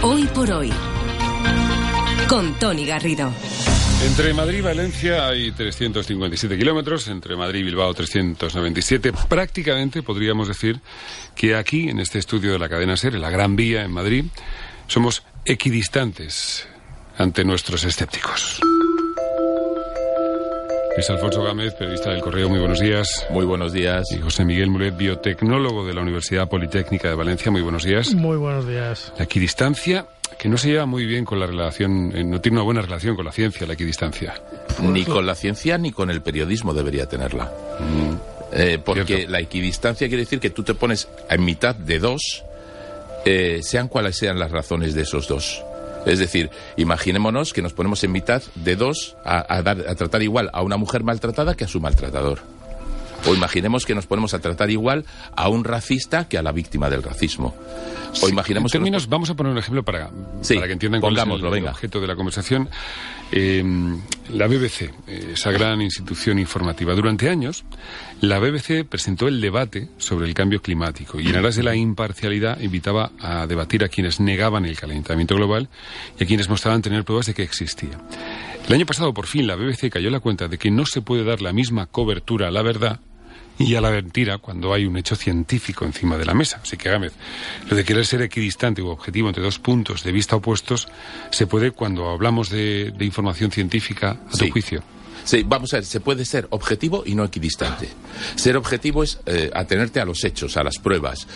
Hoy por hoy. Con Tony Garrido. Entre Madrid y Valencia hay 357 kilómetros, entre Madrid y Bilbao 397. Prácticamente podríamos decir que aquí, en este estudio de la cadena SER, en la Gran Vía en Madrid, somos equidistantes ante nuestros escépticos. Luis Alfonso Gámez, periodista del Correo, muy buenos días. Muy buenos días. Y José Miguel Mulet, biotecnólogo de la Universidad Politécnica de Valencia, muy buenos días. Muy buenos días. La equidistancia, que no se lleva muy bien con la relación, eh, no tiene una buena relación con la ciencia, la equidistancia. Ni con la ciencia ni con el periodismo debería tenerla. Eh, porque Cierto. la equidistancia quiere decir que tú te pones en mitad de dos, eh, sean cuales sean las razones de esos dos. Es decir, imaginémonos que nos ponemos en mitad de dos a, a dar- a tratar igual a una mujer maltratada que a su maltratador. O imaginemos que nos ponemos a tratar igual a un racista que a la víctima del racismo. O imaginemos en que nos términos, vamos a poner un ejemplo para, Sí, para que entiendan cuál es el, venga. objeto de la conversación. Eh, la BBC, eh, esa gran institución informativa. Durante años, la BBC presentó el debate sobre el cambio climático y en aras de la imparcialidad invitaba a debatir a quienes negaban el calentamiento global y a quienes mostraban tener pruebas de que existía. El año pasado, por fin, la BBC cayó la cuenta de que no se puede dar la misma cobertura a la verdad y a la mentira cuando hay un hecho científico encima de la mesa. Así que, Gámez, lo de querer ser equidistante u objetivo entre dos puntos de vista opuestos se puede cuando hablamos de, de información científica, a tu juicio. Sí, vamos a ver, se puede ser objetivo y no equidistante. Ser objetivo es eh, atenerte a los hechos, a las pruebas,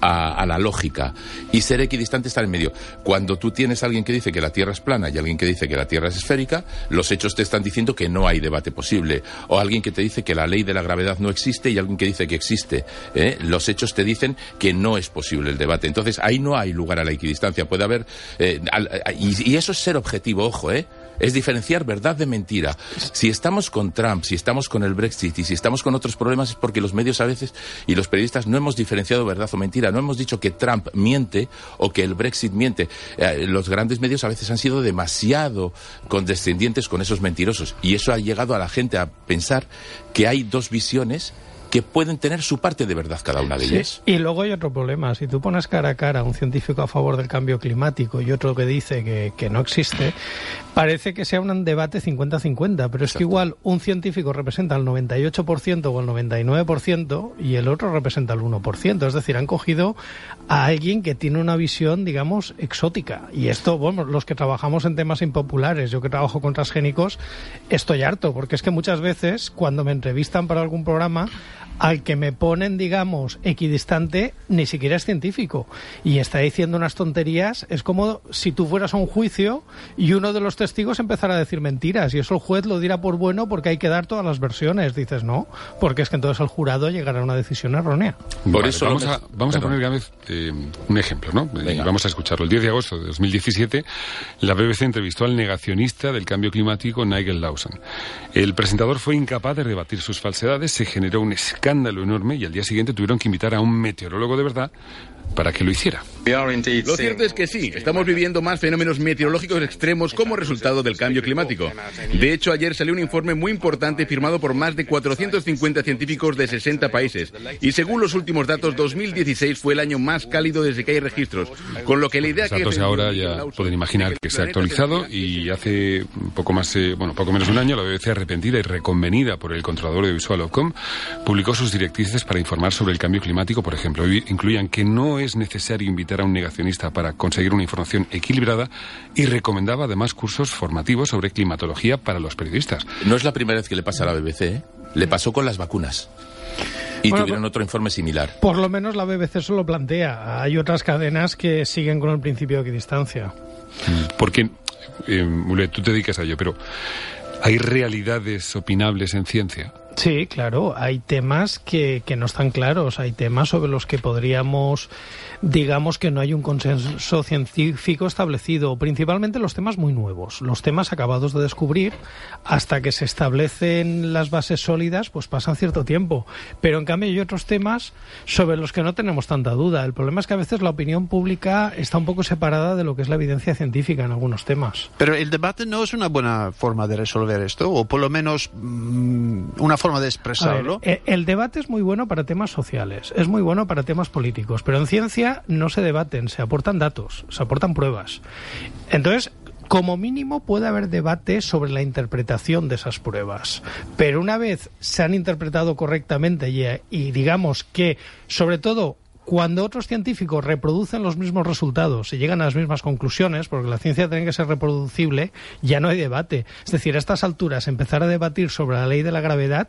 a, la lógica. Y ser equidistante está en medio. Cuando tú tienes a alguien que dice que la Tierra es plana y alguien que dice que la Tierra es esférica, los hechos te están diciendo que no hay debate posible. O alguien que te dice que la ley de la gravedad no existe y alguien que dice que existe. ¿eh? Los hechos te dicen que no es posible el debate. Entonces ahí no hay lugar a la equidistancia. Puede haber. eh, al- y, y eso es ser objetivo, ojo, ¿eh? Es diferenciar verdad de mentira. Si estamos con Trump, si estamos con el Brexit y si estamos con otros problemas es porque los medios a veces y los periodistas no hemos diferenciado verdad o mentira. No hemos dicho que Trump miente o que el Brexit miente. Eh, los grandes medios a veces han sido demasiado condescendientes con esos mentirosos y eso ha llegado a la gente a pensar que hay dos visiones que pueden tener su parte de verdad cada una de Sí, ellas. Y luego hay otro problema. Si tú pones cara a cara a un científico a favor del cambio climático y otro que dice que, que no existe, parece que sea un debate 50-50. Pero es que igual un científico representa el 98% o el 99% y el otro representa el 1%. Es decir, han cogido a alguien que tiene una visión, digamos, exótica. Y esto, bueno, los que trabajamos en temas impopulares, yo que trabajo con transgénicos, estoy harto, porque es que muchas veces cuando me entrevistan para algún programa, al que me ponen, digamos, equidistante, ni siquiera es científico. Y está diciendo unas tonterías. Es como si tú fueras a un juicio y uno de los testigos empezara a decir mentiras. Y eso el juez lo dirá por bueno porque hay que dar todas las versiones. Dices, no, porque es que entonces el jurado llegará a una decisión errónea. Por Vale, eso vamos, a, vamos poner, eh, un ejemplo, ¿no? Eh, Venga. vamos a escucharlo. El 10 de agosto de 2017, la BBC entrevistó al negacionista del cambio climático, Nigel Lawson. El presentador fue incapaz de rebatir sus falsedades, se generó un escándalo enorme y al día siguiente tuvieron que invitar a un meteorólogo de verdad para que lo hiciera. Lo cierto es que sí, estamos viviendo más fenómenos meteorológicos extremos como resultado del cambio climático. De hecho, ayer salió un informe muy importante firmado por más de 450 científicos de 60 países. Y según los últimos datos, 2016 fue el año más cálido desde que hay registros. Con lo que la idea Los que... datos defendió ahora ya pueden de imaginar que se ha actualizado y hace poco más, eh, bueno, poco menos de un año la BBC arrepentida y reconvenida por el controlador audiovisual Ofcom publicó sus directrices para informar sobre el cambio climático, por ejemplo, incluían que no es necesario invitar a un negacionista para conseguir una información equilibrada y recomendaba además cursos formativos sobre climatología para los periodistas. No es la primera vez que le pasa a la BBC, ¿eh? Le pasó con las vacunas. Y Bueno, tuvieron otro informe similar. Por lo menos la BBC se lo plantea. Hay otras cadenas que siguen con el principio de equidistancia. Porque, eh, tú te dedicas a ello, pero ¿hay realidades opinables en ciencia? Sí, claro, hay temas que, que no están claros, hay temas sobre los que podríamos digamos que no hay un consenso científico establecido, principalmente los temas muy nuevos, los temas acabados de descubrir, hasta que se establecen las bases sólidas, pues pasan cierto tiempo. Pero en cambio hay otros temas sobre los que no tenemos tanta duda. El problema es que a veces la opinión pública está un poco separada de lo que es la evidencia científica en algunos temas. Pero el debate no es una buena forma de resolver esto, o por lo menos mm, una forma de expresarlo. Eh, el debate es muy bueno para temas sociales, es muy bueno para temas políticos, pero en ciencia no se debaten, se aportan datos, se aportan pruebas. Entonces, como mínimo puede haber debate sobre la interpretación de esas pruebas. Pero una vez se han interpretado correctamente y, y digamos que, sobre todo, cuando otros científicos reproducen los mismos resultados y llegan a las mismas conclusiones, porque la ciencia tiene que ser reproducible, ya no hay debate. Es decir, a estas alturas empezar a debatir sobre la ley de la gravedad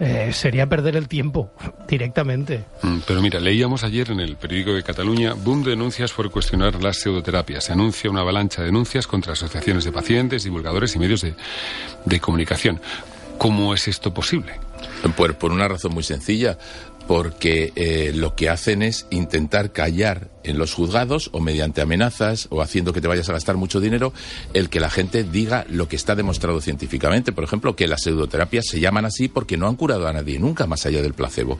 eh, sería perder el tiempo directamente. Mm, pero mira, leíamos ayer en el periódico de Cataluña, boom de denuncias por cuestionar las pseudoterapias. Se anuncia una avalancha de denuncias contra asociaciones de pacientes, divulgadores y medios de, de comunicación. ¿Cómo es esto posible? Por, por una razón muy sencilla porque eh, lo que hacen es intentar callar en los juzgados o mediante amenazas o haciendo que te vayas a gastar mucho dinero el que la gente diga lo que está demostrado científicamente. Por ejemplo, que las pseudoterapias se llaman así porque no han curado a nadie nunca más allá del placebo.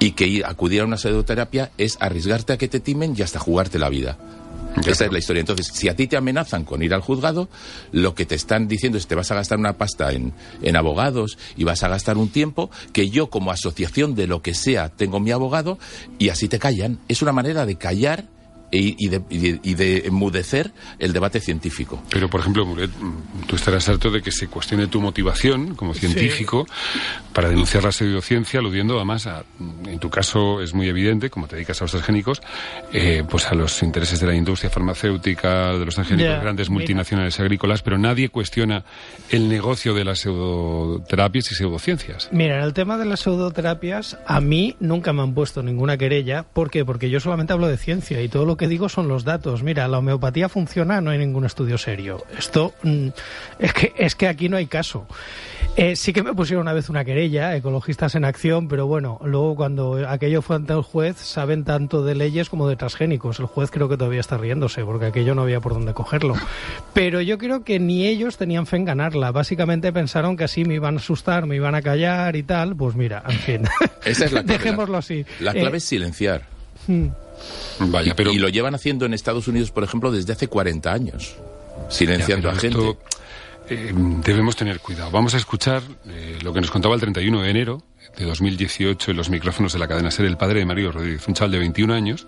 Y que acudir a una pseudoterapia es arriesgarte a que te timen y hasta jugarte la vida. Esa es la historia. Entonces, si a ti te amenazan con ir al juzgado, lo que te están diciendo es que te vas a gastar una pasta en, en abogados y vas a gastar un tiempo que yo como asociación de lo que sea tengo mi abogado y así te callan. Es una manera de callar y, de, y, de, enmudecer el debate científico. Pero, por ejemplo, Muret, tú estarás harto de que se cuestione tu motivación como científico para denunciar la pseudociencia, aludiendo además a, en tu caso es muy evidente, como te dedicas a los transgénicos, eh, pues a los intereses de la industria farmacéutica, de los transgénicos, grandes multinacionales agrícolas, pero nadie cuestiona el negocio de las pseudoterapias y pseudociencias. Mira, en el tema de las pseudoterapias, a mí nunca me han puesto ninguna querella. ¿Por qué? Porque yo solamente hablo de ciencia y todo lo que digo son los datos. Mira, la homeopatía funciona, no hay ningún estudio serio. Esto mm, es que es que aquí no hay caso. Eh, sí que me pusieron una vez una querella, ecologistas en acción, pero bueno, luego cuando aquello fue ante el juez, saben tanto de leyes como de transgénicos. El juez creo que todavía está riéndose, porque aquello no había por dónde cogerlo. Pero yo creo que ni ellos tenían fe en ganarla. Básicamente pensaron que así me iban a asustar, me iban a callar y tal. Pues mira, en fin. Esa es la clave. Dejémoslo así. La clave eh, es silenciar. Hmm. Vaya, pero... Y lo llevan haciendo en Estados Unidos, por ejemplo, desde hace 40 años, silenciando a gente. Eh, debemos tener cuidado. Vamos a escuchar eh, lo que nos contaba el 31 de enero de 2018 en los micrófonos de la cadena SER el padre de Mario Rodríguez, un chaval de 21 años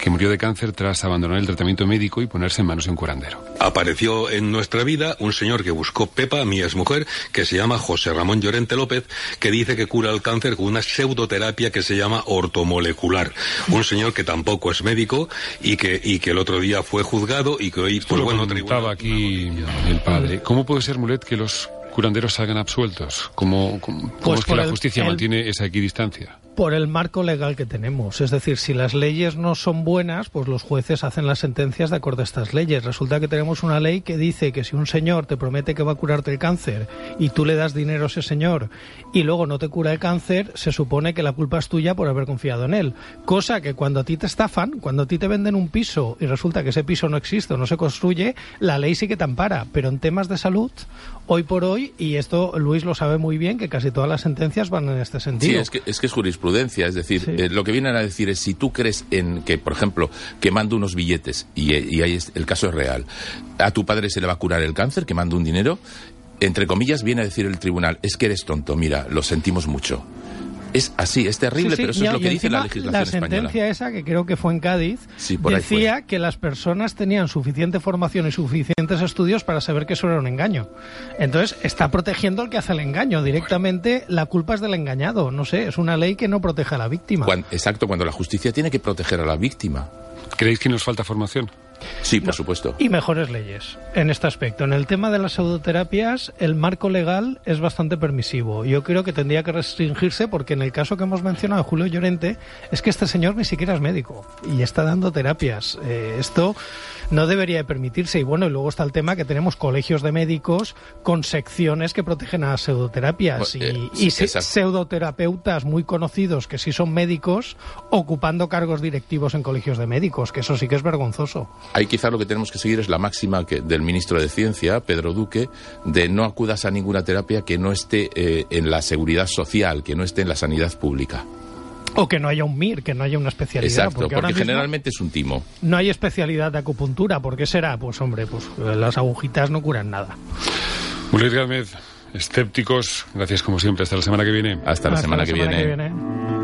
que murió de cáncer tras abandonar el tratamiento médico y ponerse en manos de un curandero. Apareció en nuestra vida un señor que buscó Pepa, mi mujer, que se llama José Ramón Llorente López, que dice que cura el cáncer con una pseudoterapia que se llama ortomolecular. Un señor que tampoco es médico y que, y que el otro día fue juzgado y que hoy, pues bueno, tribunal... aquí el padre. ¿Cómo puede ser, Mulet, que los curanderos salgan absueltos? ¿Cómo, cómo, pues es que la justicia mantiene esa equidistancia? Por el marco legal que tenemos. Es decir, si las leyes no son buenas, pues los jueces hacen las sentencias de acuerdo a estas leyes. Resulta que tenemos una ley que dice que si un señor te promete que va a curarte el cáncer y tú le das dinero a ese señor y luego no te cura el cáncer, se supone que la culpa es tuya por haber confiado en él. Cosa que cuando a ti te estafan, cuando a ti te venden un piso y resulta que ese piso no existe o no se construye, la ley sí que te ampara. Pero en temas de salud, hoy por hoy, y esto Luis lo sabe muy bien, que casi todas las sentencias van en este sentido. Sí, es que es, que es jurisprudencia. Es decir, eh, lo que vienen a decir es si tú crees en que, por ejemplo, que mando unos billetes y, y ahí el caso es real, a tu padre se le va a curar el cáncer, que mando un dinero, entre comillas viene a decir el tribunal, es que eres tonto, mira, lo sentimos mucho. Es así, es terrible, pero eso es lo que dice la legislación La sentencia esa, que creo que fue en Cádiz, decía que las personas tenían suficiente formación y suficientes estudios para saber que eso era un engaño. Entonces, está protegiendo al que hace el engaño. Directamente, la culpa es del engañado. No sé, es una ley que no protege a la víctima. exacto, cuando la justicia tiene que proteger a la víctima. ¿Creéis que nos falta formación? Sí, por supuesto. Y mejores leyes en este aspecto. En el tema de las pseudoterapias, el marco legal es bastante permisivo. Yo creo que tendría que restringirse porque en el caso que hemos mencionado, Julio Llorente, es que este señor ni siquiera es médico y está dando terapias. Eh, esto no debería de permitirse. Y bueno, y luego está el tema que tenemos colegios de médicos con secciones que protegen a las pseudoterapias y, Eh, y exacto. pseudoterapeutas muy conocidos que sí son médicos ocupando cargos directivos en colegios de médicos, que eso sí que es vergonzoso. Ahí quizás lo que tenemos que seguir es la máxima que, del ministro de Ciencia, Pedro Duque, de no acudas a ninguna terapia que no esté eh, en la seguridad social, que no esté en la sanidad pública. O que no haya un MIR, que no haya una especialidad. Exacto, porque generalmente es un timo. no hay especialidad de acupuntura. ¿Por qué será? Pues hombre, pues las agujitas no curan nada. Luis Gámez, escépticos, gracias como siempre. Hasta la semana que viene. Hasta la Hasta semana, la que semana viene. que viene.